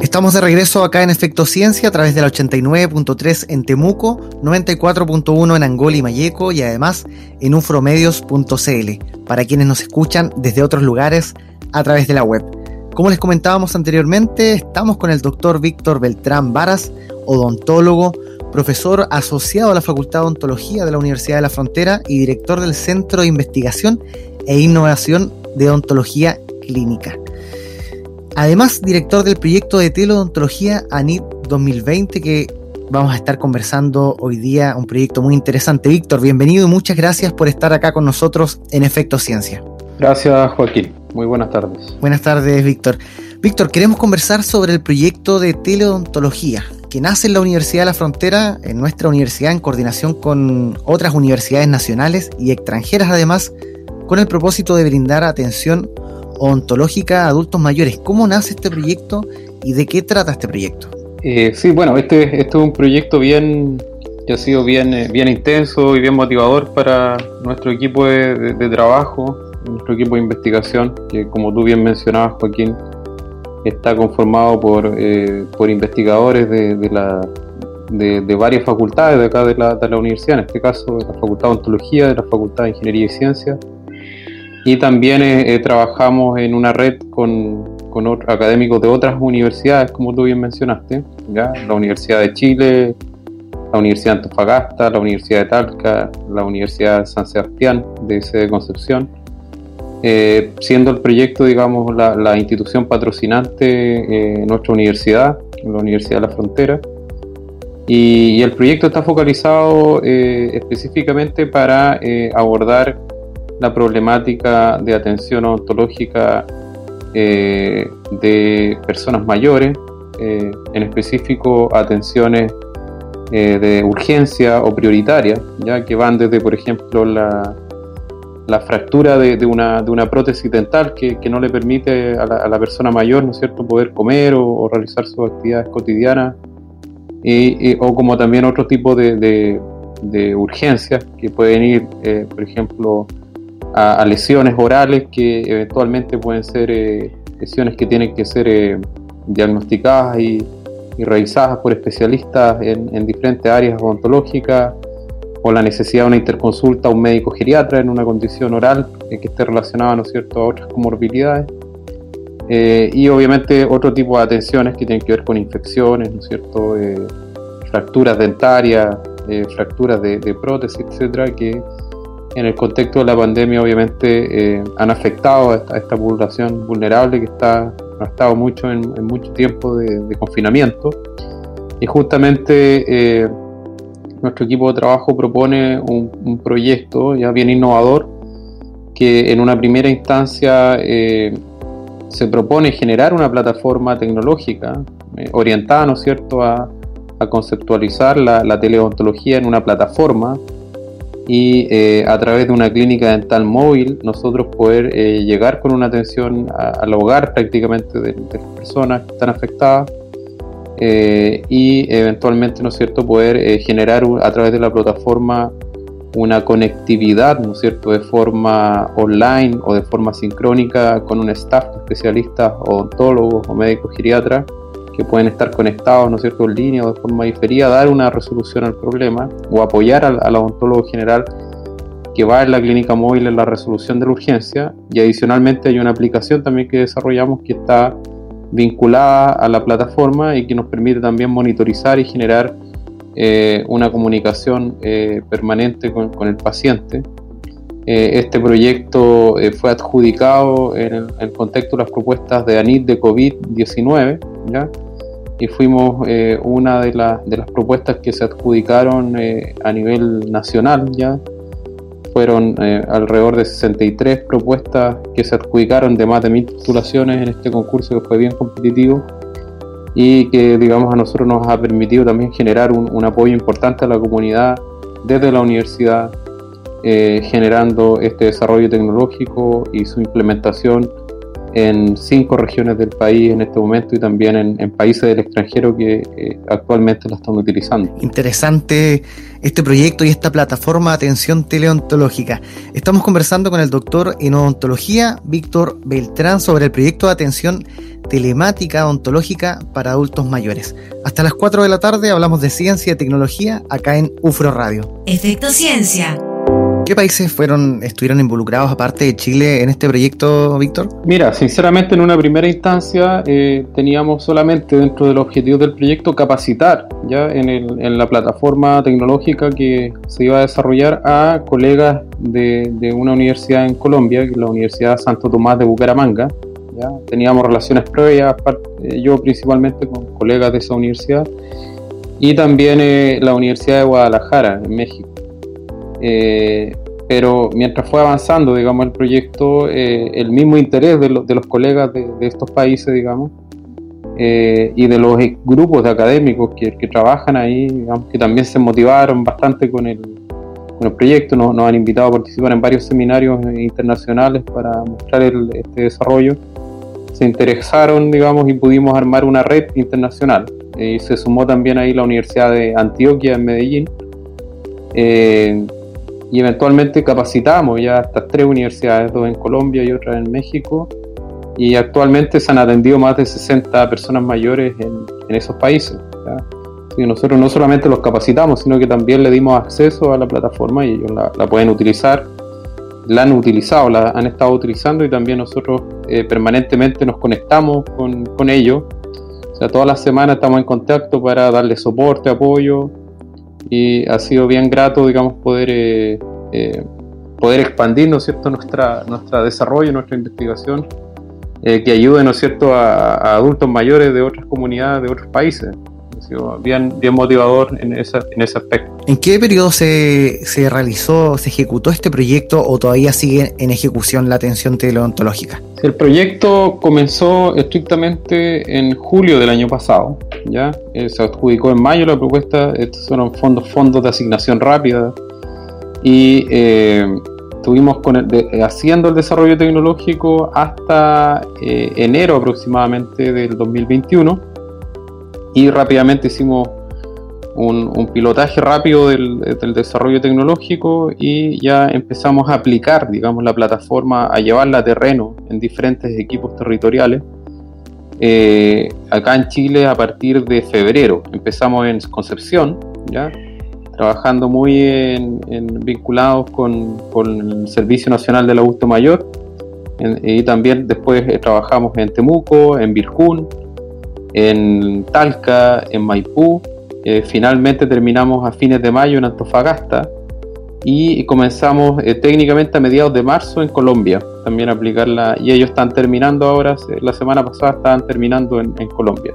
Estamos de regreso acá en Efecto Ciencia a través de la 89.3 en Temuco, 94.1 en Angola y Mayeco y además en ufromedios.cl para quienes nos escuchan desde otros lugares a través de la web. Como les comentábamos anteriormente, estamos con el doctor Víctor Beltrán Varas, odontólogo, profesor asociado a la Facultad de Odontología de la Universidad de la Frontera y director del Centro de Investigación e Innovación de Odontología Clínica. Además, director del proyecto de teleodontología ANIP 2020 que vamos a estar conversando hoy día, un proyecto muy interesante. Víctor, bienvenido y muchas gracias por estar acá con nosotros en Efecto Ciencia. Gracias, Joaquín. Muy buenas tardes. Buenas tardes, Víctor. Víctor, queremos conversar sobre el proyecto de teleodontología que nace en la Universidad de la Frontera, en nuestra universidad, en coordinación con otras universidades nacionales y extranjeras, además, con el propósito de brindar atención ontológica adultos mayores. ¿Cómo nace este proyecto y de qué trata este proyecto? Eh, sí, bueno, este, este, es un proyecto bien que ha sido bien, eh, bien intenso y bien motivador para nuestro equipo de, trabajo, nuestro equipo de investigación, que como tú bien mencionabas, Joaquín, está conformado por, eh, por investigadores de, de, varias facultades de acá de la, de la universidad, en este caso de la Facultad de Ontología, de la Facultad de Ingeniería y Ciencias, y también eh, eh, trabajamos en una red con, con académicos de otras universidades, como tú bien mencionaste, ¿ya? la Universidad de Chile, la Universidad de Antofagasta, la Universidad de Talca, la Universidad de San Sebastián de sede Concepción, eh, siendo el proyecto, digamos, la, la institución patrocinante en nuestra universidad, la Universidad de la Frontera. Y, y el proyecto está focalizado específicamente para abordar la problemática de atención odontológica eh, de personas mayores, eh, en específico atenciones eh, de urgencia o prioritaria, ya que van desde, por ejemplo, la, la fractura de, una, de, una, prótesis dental que, que no le permite a la, persona mayor, ¿no es cierto?, poder comer o, realizar sus actividades cotidianas, o como también otro tipo de, de, de urgencias que pueden ir, por ejemplo, a, lesiones orales que eventualmente pueden ser eh, lesiones que tienen que ser eh, diagnosticadas y, revisadas por especialistas en, diferentes áreas odontológicas o la necesidad de una interconsulta a un médico geriatra en una condición oral eh, que esté relacionada ¿no cierto? a otras comorbilidades. y obviamente otro tipo de atenciones que tienen que ver con infecciones, ¿no cierto? fracturas dentarias, fracturas de, de prótesis, etcétera, que en el contexto de la pandemia obviamente eh, han afectado a esta, población vulnerable que está, ha estado mucho en, mucho tiempo de, confinamiento. Y justamente eh, nuestro equipo de trabajo propone un, proyecto ya bien innovador que en una primera instancia eh, se propone generar una plataforma tecnológica orientada, ¿no es cierto?, a, conceptualizar la, la teleodontología en una plataforma y eh, a través de una clínica dental móvil nosotros poder eh, llegar con una atención al hogar prácticamente de, las personas que están afectadas eh, y eventualmente, ¿no es cierto?, poder generar a través de la plataforma una conectividad, ¿no es cierto?, de forma online o de forma sincrónica con un staff de especialistas odontólogos o médicos geriatras que pueden estar conectados, ¿no es cierto?, en línea o de forma diferida, dar una resolución al problema o apoyar al, odontólogo general que va en la clínica móvil en la resolución de la urgencia y adicionalmente hay una aplicación también que desarrollamos que está vinculada a la plataforma y que nos permite también monitorizar y generar eh, una comunicación eh, permanente con, el paciente. Eh, este proyecto fue adjudicado en el, contexto de las propuestas de ANIT de COVID-19, ¿ya? Y fuimos eh, una de, de, las propuestas que se adjudicaron eh, a nivel nacional ya. Fueron eh, alrededor de 63 propuestas que se adjudicaron de más de mil postulaciones en este concurso que fue bien competitivo y que digamos a nosotros nos ha permitido también generar un, apoyo importante a la comunidad desde la universidad generando este desarrollo tecnológico y su implementación en cinco regiones del país en este momento y también en, países del extranjero que eh, actualmente la están utilizando. Interesante este proyecto y esta plataforma de atención teleontológica. Estamos conversando con el doctor en odontología, Víctor Beltrán, sobre el proyecto de atención telemática odontológica para adultos mayores. Hasta las 4 de la tarde hablamos de ciencia y tecnología acá en UFRO Radio. Efecto Ciencia ¿Qué países fueron, estuvieron involucrados aparte de Chile en este proyecto, Víctor? Mira, sinceramente en una primera instancia eh, teníamos solamente dentro del objetivo del proyecto capacitar ya en, la plataforma tecnológica que se iba a desarrollar a colegas de, una universidad en Colombia, la Universidad Santo Tomás de Bucaramanga. ¿ya? Teníamos relaciones previas, eh, yo principalmente con colegas de esa universidad, y también eh, la Universidad de Guadalajara, en México. Eh, pero mientras fue avanzando, digamos, el proyecto, eh, el mismo interés de, los colegas de, estos países, digamos, eh, y de los grupos de académicos que, trabajan ahí, digamos, que también se motivaron bastante con el, con el proyecto, nos, nos, han invitado a participar en varios seminarios internacionales para mostrar este desarrollo, se interesaron, digamos, y pudimos armar una red internacional. Y se sumó también ahí la Universidad de Antioquia en Medellín. Y eventualmente capacitamos ya estas tres universidades, dos en Colombia y otra en México, y actualmente se han atendido más de 60 personas mayores en, esos países. Y nosotros no solamente los capacitamos, sino que también le dimos acceso a la plataforma y ellos la, pueden utilizar, la han utilizado, la han estado utilizando y también nosotros eh, permanentemente nos conectamos con, con ellos. O sea, todas las semanas estamos en contacto para darle soporte, apoyo, y ha sido bien grato, digamos, poder, eh, eh, poder expandir, ¿no cierto?, nuestra, nuestro desarrollo, nuestra investigación, eh, que ayude, ¿no cierto?, a, adultos mayores de otras comunidades, de otros países. Sido bien, bien motivador en, esa, en ese aspecto. ¿En qué periodo se, se realizó, se ejecutó este proyecto o todavía sigue en ejecución la atención teleontológica? El proyecto comenzó estrictamente en julio del año pasado, ¿ya? Eh, se adjudicó en mayo la propuesta, estos fueron fondos, fondos de asignación rápida y eh, estuvimos con haciendo el desarrollo tecnológico hasta eh, enero aproximadamente del 2021 y rápidamente hicimos un, pilotaje rápido del, desarrollo tecnológico y ya empezamos a aplicar, digamos, la plataforma, a llevarla a terreno en diferentes equipos territoriales. Eh, acá en Chile a partir de febrero empezamos en Concepción, ya trabajando muy en, vinculados con, el Servicio Nacional del Augusto Mayor y también después eh, trabajamos en Temuco, en Virjún, en Talca, en Maipú eh, finalmente terminamos a fines de mayo en Antofagasta y comenzamos eh, técnicamente a mediados de marzo en Colombia también a aplicarla y ellos están terminando ahora, la semana pasada estaban terminando en, Colombia.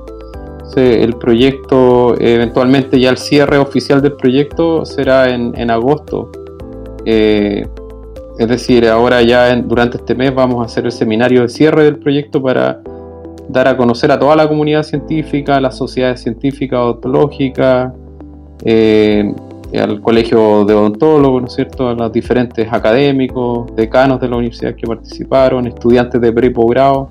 el proyecto, eventualmente ya el cierre oficial del proyecto será en, agosto. Eh, es decir, ahora ya durante este mes vamos a hacer el seminario de cierre del proyecto para dar a conocer a toda la comunidad científica, a las sociedades científicas, odontológicas, eh, al colegio de odontólogos, ¿no es cierto?, a los diferentes académicos, decanos de la universidad que participaron, estudiantes de pre y.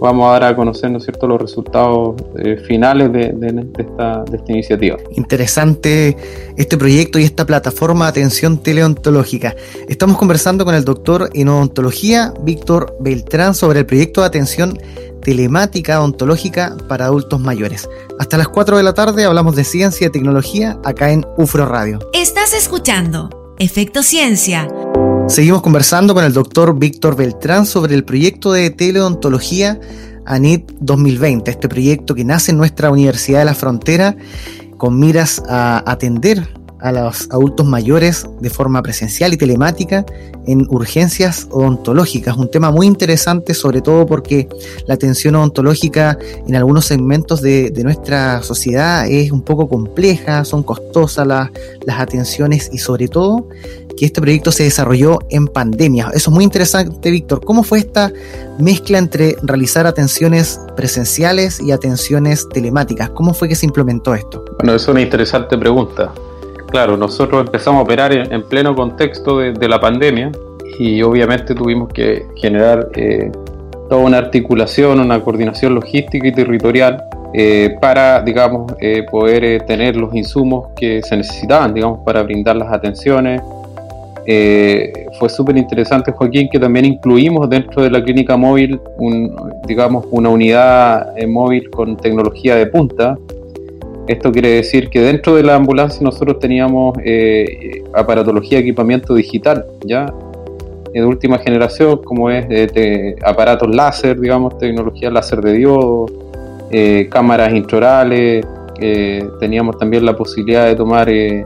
Vamos a dar a conocer, ¿no es cierto?, los resultados eh, finales de, esta, de esta iniciativa. Interesante este proyecto y esta plataforma de atención teleontológica. Estamos conversando con el doctor en odontología, Víctor Beltrán, sobre el proyecto de atención telemática ontológica para adultos mayores. Hasta las 4 de la tarde hablamos de ciencia y tecnología acá en UFRO Radio. Estás escuchando Efecto Ciencia. Seguimos conversando con el doctor Víctor Beltrán sobre el proyecto de teleontología ANIT 2020, este proyecto que nace en nuestra Universidad de la Frontera con miras a atender a los adultos mayores de forma presencial y telemática en urgencias odontológicas. Un tema muy interesante, sobre todo porque la atención odontológica en algunos segmentos de, nuestra sociedad es un poco compleja, son costosas las, las atenciones y sobre todo que este proyecto se desarrolló en pandemia. Eso es muy interesante, Víctor. ¿Cómo fue esta mezcla entre realizar atenciones presenciales y atenciones telemáticas? ¿Cómo fue que se implementó esto? Bueno, es una interesante pregunta. Claro, nosotros empezamos a operar en, pleno contexto de, la pandemia y obviamente tuvimos que generar eh, toda una articulación, una coordinación logística y territorial eh, para, digamos, eh, poder tener los insumos que se necesitaban, digamos, para brindar las atenciones. fue súper interesante, Joaquín, que también incluimos dentro de la clínica móvil, digamos, una unidad móvil con tecnología de punta, esto quiere decir que dentro de la ambulancia nosotros teníamos eh, aparatología de equipamiento digital, ya de última generación, como es de, aparatos láser, digamos, tecnología láser de diodo, eh, cámaras intraorales, eh, teníamos también la posibilidad de tomar, de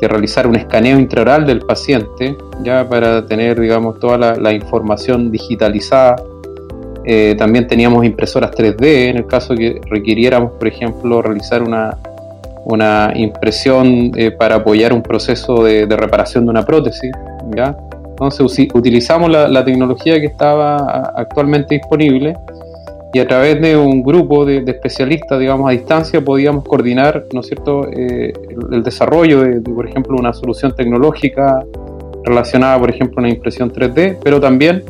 realizar un escaneo intraoral del paciente, ya para tener, digamos, toda la información digitalizada eh, también teníamos impresoras 3D en el caso que requiriéramos, por ejemplo, realizar una, una impresión eh, para apoyar un proceso de, reparación de una prótesis. ¿ya? Entonces utilizamos la, tecnología que estaba actualmente disponible y a través de un grupo de, especialistas, digamos, a distancia, podíamos coordinar, ¿no es cierto?, eh, el, desarrollo de, por ejemplo, una solución tecnológica relacionada, por ejemplo, a una impresión 3D, pero también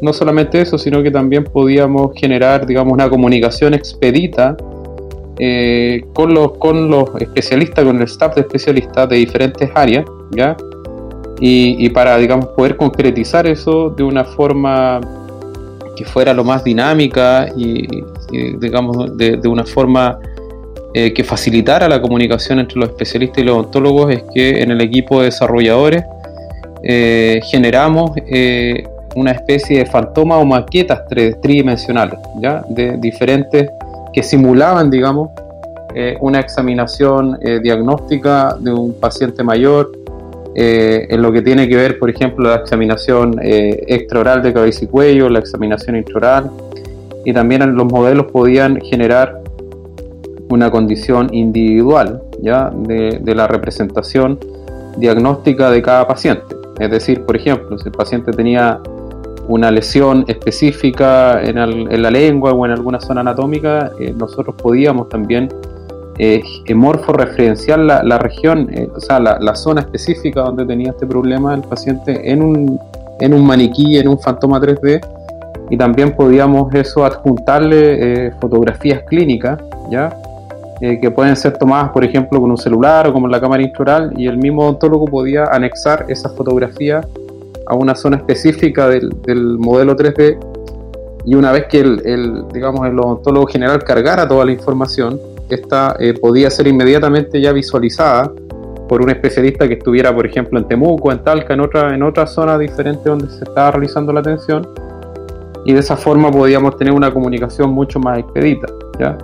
no solamente eso, sino que también podíamos generar, digamos, una comunicación expedita eh, con, los, con los especialistas, con el staff de especialistas de diferentes áreas, ¿ya? Y, para, digamos, poder concretizar eso de una forma que fuera lo más dinámica y, digamos, de, una forma eh, que facilitara la comunicación entre los especialistas y los odontólogos, es que en el equipo de desarrolladores eh, generamos una especie de fantoma o maquetas tridimensionales, ¿ya? De diferentes que simulaban, digamos, eh, una examinación eh, diagnóstica de un paciente mayor, eh, en lo que tiene que ver, por ejemplo, la examinación extraoral de cabeza y cuello, la examinación intraoral, y también los modelos podían generar una condición individual ¿ya? De, de la representación diagnóstica de cada paciente. Es decir, por ejemplo, si el paciente tenía una lesión específica en, la lengua o en alguna zona anatómica, eh, nosotros podíamos también eh, morfo-referenciar la, región, eh, o sea, la, zona específica donde tenía este problema el paciente en un, en un maniquí, en un fantoma 3D, y también podíamos eso adjuntarle eh, fotografías clínicas, ¿ya? que pueden ser tomadas, por ejemplo, con un celular o con la cámara intraoral, y el mismo odontólogo podía anexar esas fotografías a una zona específica del, modelo 3D y una vez que el, digamos, el odontólogo general cargara toda la información, esta eh, podía ser inmediatamente ya visualizada por un especialista que estuviera, por ejemplo, en Temuco, en Talca, en otra, en otra zona diferente donde se estaba realizando la atención, y de esa forma podíamos tener una comunicación mucho más expedita. ¿ya?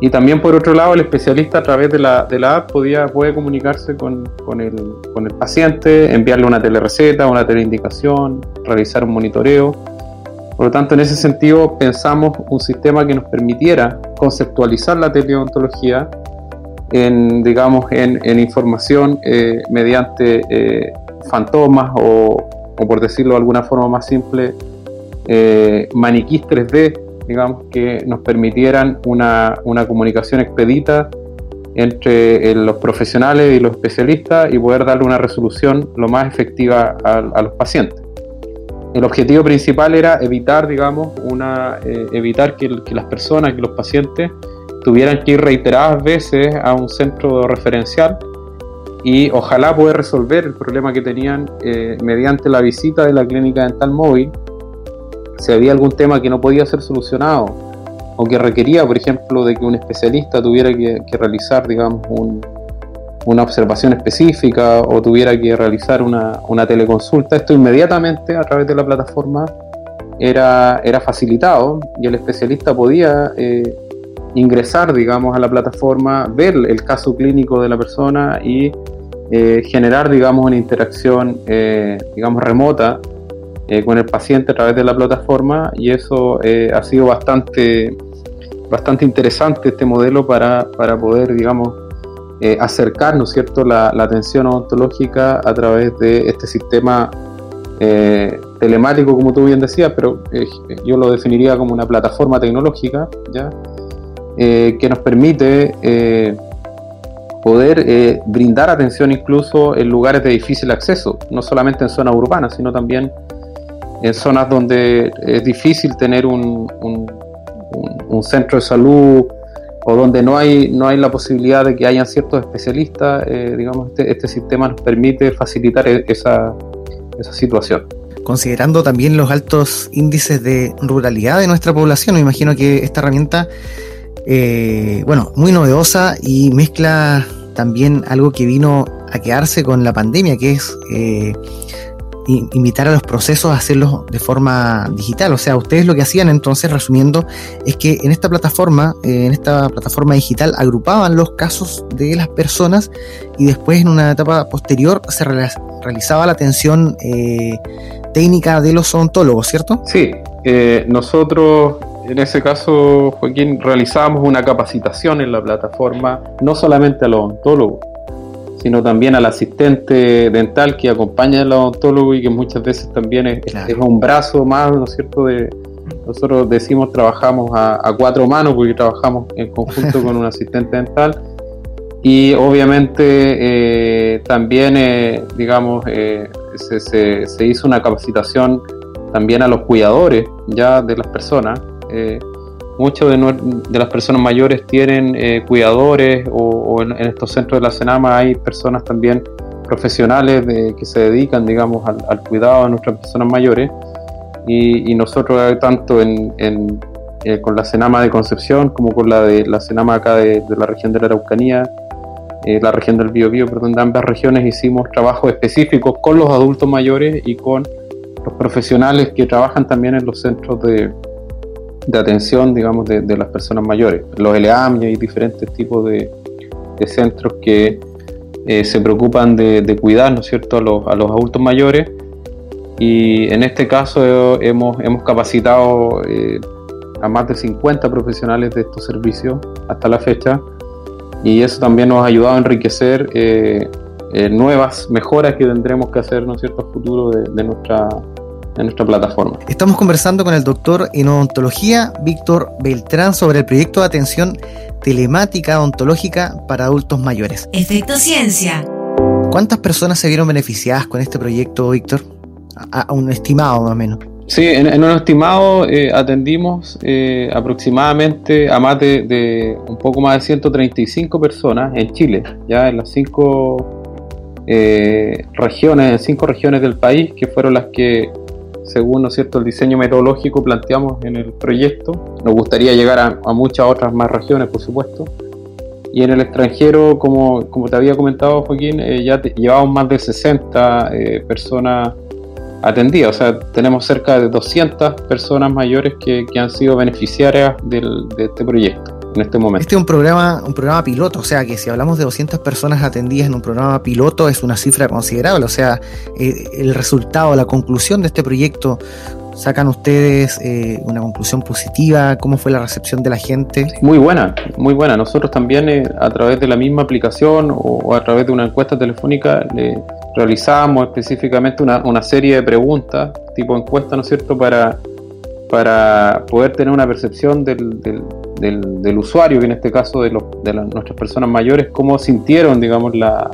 Y también por otro lado, el especialista a través de la, de la app podía, puede comunicarse con, con, el, con el paciente, enviarle una telereceta, una teleindicación, realizar un monitoreo. Por lo tanto, en ese sentido, pensamos un sistema que nos permitiera conceptualizar la teleodontología en, digamos, en, en información eh, mediante eh, fantomas o, o, por decirlo de alguna forma más simple, eh, maniquís 3D digamos, que nos permitieran una, comunicación expedita entre eh, los profesionales y los especialistas y poder darle una resolución lo más efectiva a, los pacientes. El objetivo principal era evitar, digamos, una, eh, evitar que, las personas, que los pacientes tuvieran que ir reiteradas veces a un centro referencial y ojalá poder resolver el problema que tenían eh, mediante la visita de la clínica dental móvil si había algún tema que no podía ser solucionado o que requería, por ejemplo, de que un especialista tuviera que, realizar, digamos, una observación específica o tuviera que realizar una, teleconsulta, esto inmediatamente a través de la plataforma era, facilitado y el especialista podía eh, ingresar, digamos, a la plataforma, ver el caso clínico de la persona y eh, generar, digamos, una interacción, eh, digamos, remota eh, con el paciente a través de la plataforma y eso eh, ha sido bastante, bastante interesante este modelo para, poder, digamos, eh, acercar, ¿no es cierto?, la, atención odontológica a través de este sistema telemático, como tú bien decías, pero yo lo definiría como una plataforma tecnológica, ¿ya? que nos permite poder brindar atención incluso en lugares de difícil acceso, no solamente en zonas urbanas, sino también en zonas donde es difícil tener un, un, centro de salud o donde no hay, no hay la posibilidad de que hayan ciertos especialistas, eh, digamos, este, este, sistema nos permite facilitar e, esa, esa situación. Considerando también los altos índices de ruralidad de nuestra población, me imagino que esta herramienta, eh, bueno, muy novedosa y mezcla también algo que vino a quedarse con la pandemia, que es eh, invitar a los procesos a hacerlos de forma digital. O sea, ustedes lo que hacían entonces, resumiendo, es que en esta plataforma, eh, en esta plataforma digital, agrupaban los casos de las personas y después en una etapa posterior se realizaba la atención eh, técnica de los odontólogos, ¿cierto? Sí, eh, nosotros en ese caso, Joaquín, realizábamos una capacitación en la plataforma, no solamente a los odontólogos, sino también al asistente dental que acompaña al odontólogo y que muchas veces también es, un brazo más, ¿no es cierto? De, nosotros decimos trabajamos a, cuatro manos porque trabajamos en conjunto con un asistente dental y obviamente eh, también, eh, digamos, eh, se, se, hizo una capacitación también a los cuidadores ya de las personas muchas de, las personas mayores tienen eh, cuidadores o, en, estos centros de la Senama hay personas también profesionales que se dedican, digamos, al, cuidado de nuestras personas mayores. Y, nosotros, eh, tanto eh, con la Senama de Concepción como con la de la Senama acá de, la región de la Araucanía, la región del Biobío, perdón, de ambas regiones hicimos trabajos específicos con los adultos mayores y con los profesionales que trabajan también en los centros de, de atención, digamos, de, las personas mayores. Los LEAM y diferentes tipos de, centros que eh, se preocupan de, cuidar, ¿no es cierto?, a los, a los adultos mayores. Y en este caso hemos, hemos capacitado eh, a más de 50 profesionales de estos servicios hasta la fecha. Y eso también nos ha ayudado a enriquecer eh, nuevas mejoras que tendremos que hacer, ¿no es cierto?, a futuro de, nuestra, en nuestra plataforma. Estamos conversando con el doctor en odontología, Víctor Beltrán, sobre el proyecto de atención telemática odontológica para adultos mayores. Efecto Ciencia. ¿Cuántas personas se vieron beneficiadas con este proyecto, Víctor? A, un estimado más o menos. Sí, en, un estimado eh, atendimos eh, aproximadamente a más de, un poco más de 135 personas en Chile, ya en las cinco eh, regiones, en cinco regiones del país, que fueron las que según ¿no cierto? el diseño metodológico planteamos en el proyecto. Nos gustaría llegar a, muchas otras más regiones, por supuesto. Y en el extranjero, como, como te había comentado Joaquín, eh, ya llevamos más de 60 eh, personas atendidas. O sea, tenemos cerca de 200 personas mayores que, que han sido beneficiarias del, de este proyecto en este momento. Este es un programa, un programa piloto, o sea que si hablamos de 200 personas atendidas en un programa piloto es una cifra considerable, o sea, eh, el resultado, la conclusión de este proyecto, ¿sacan ustedes eh, una conclusión positiva? ¿Cómo fue la recepción de la gente? Muy buena, muy buena. Nosotros también eh, a través de la misma aplicación o, a través de una encuesta telefónica le realizamos específicamente una, una serie de preguntas, tipo encuesta, ¿no es cierto?, para para poder tener una percepción del, del, usuario, que en este caso de, de nuestras personas mayores, cómo sintieron, digamos, la,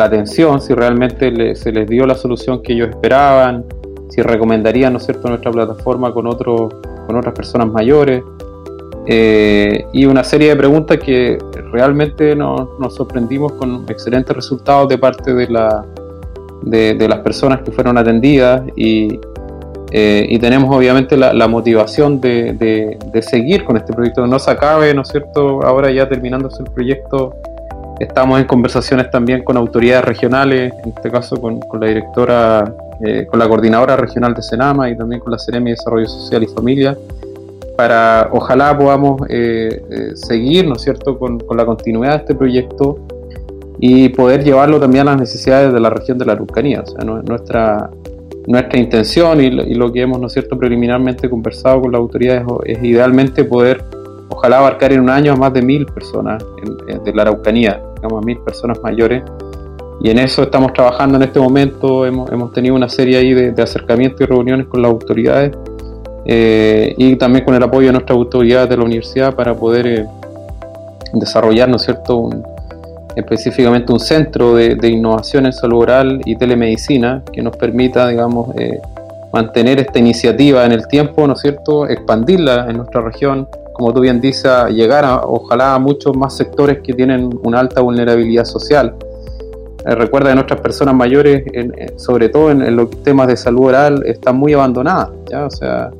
atención, si realmente se les dio la solución que ellos esperaban, si recomendarían, ¿no es cierto?, nuestra plataforma con, otros con otras personas mayores. Eh, y una serie de preguntas que realmente nos, nos sorprendimos con excelentes resultados de parte de, de las personas que fueron atendidas y, eh, y tenemos obviamente la, motivación de, seguir con este proyecto, no se acabe, ¿no es cierto? Ahora ya terminándose el proyecto, estamos en conversaciones también con autoridades regionales, en este caso con, la directora, eh, con la coordinadora regional de Senama y también con la Ceremi de Desarrollo Social y Familia, para ojalá podamos eh, seguir, ¿no es cierto?, con, la continuidad de este proyecto y poder llevarlo también a las necesidades de la región de la Araucanía. O sea, nuestra, nuestra intención y, lo que hemos, ¿no es cierto?, preliminarmente conversado con las autoridades es idealmente poder, ojalá abarcar en un año a más de mil personas de la Araucanía, digamos, a mil personas mayores. Y en eso estamos trabajando en este momento, hemos, hemos tenido una serie ahí de, acercamientos y reuniones con las autoridades eh, y también con el apoyo de nuestras autoridades de la universidad para poder, eh, desarrollar, ¿no cierto?, específicamente un centro de, innovación en salud oral y telemedicina que nos permita, digamos, eh, mantener esta iniciativa en el tiempo, ¿no es cierto?, expandirla en nuestra región, como tú bien dices, llegar a, ojalá a muchos más sectores que tienen una alta vulnerabilidad social. Eh, recuerda que nuestras personas mayores, sobre todo en, los temas de salud oral, están muy abandonadas, ¿ya? O sea,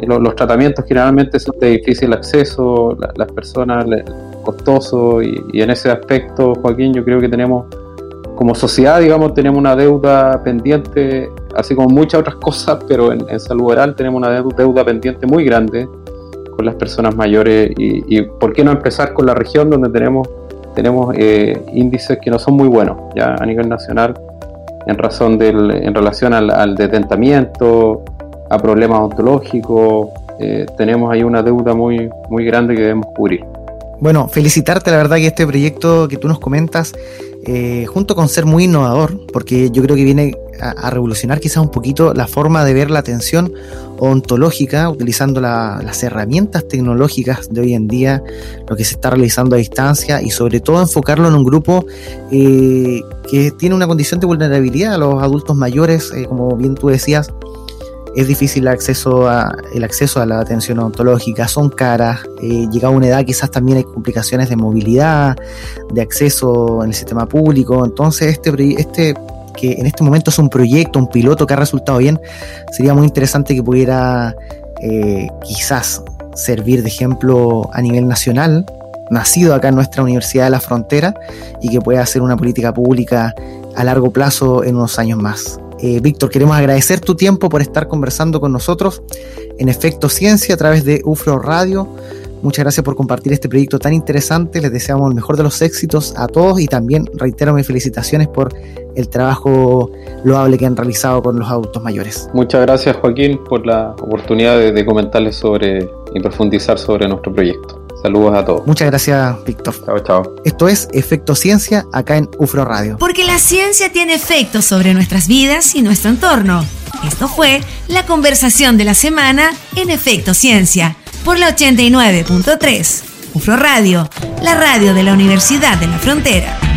los, tratamientos generalmente son de difícil acceso, las personas costoso y, en ese aspecto, Joaquín, yo creo que tenemos como sociedad, digamos, tenemos una deuda pendiente, así como muchas otras cosas, pero en, salud oral tenemos una deuda pendiente muy grande con las personas mayores y, por qué no empezar con la región donde tenemos tenemos eh, índices que no son muy buenos ya a nivel nacional en razón del en relación al, detentamiento a problemas ontológicos eh, tenemos ahí una deuda muy muy grande que debemos cubrir bueno, felicitarte, la verdad que este proyecto que tú nos comentas, eh, junto con ser muy innovador, porque yo creo que viene a, revolucionar quizás un poquito la forma de ver la atención ontológica, utilizando las herramientas tecnológicas de hoy en día, lo que se está realizando a distancia y sobre todo enfocarlo en un grupo eh, que tiene una condición de vulnerabilidad, los adultos mayores, eh, como bien tú decías, es difícil el acceso a, la atención odontológica, son caras, eh, llegado a una edad quizás también hay complicaciones de movilidad, de acceso en el sistema público, entonces este, este que en este momento es un proyecto, un piloto que ha resultado bien, sería muy interesante que pudiera eh, quizás servir de ejemplo a nivel nacional, nacido acá en nuestra Universidad de la Frontera y que pueda ser una política pública a largo plazo en unos años más. Eh, Víctor, queremos agradecer tu tiempo por estar conversando con nosotros en Efecto Ciencia a través de UFRO Radio. Muchas gracias por compartir este proyecto tan interesante. Les deseamos el mejor de los éxitos a todos y también reitero mis felicitaciones por el trabajo loable que han realizado con los adultos mayores. Muchas gracias Joaquín por la oportunidad de comentarles sobre y profundizar sobre nuestro proyecto. Saludos a todos. Muchas gracias, Víctor. Chao, chao. Esto es Efecto Ciencia acá en UFRO Radio. Porque la ciencia tiene efectos sobre nuestras vidas y nuestro entorno. Esto fue la conversación de la semana en Efecto Ciencia por la 89.3. UFRO Radio, la radio de la Universidad de la Frontera.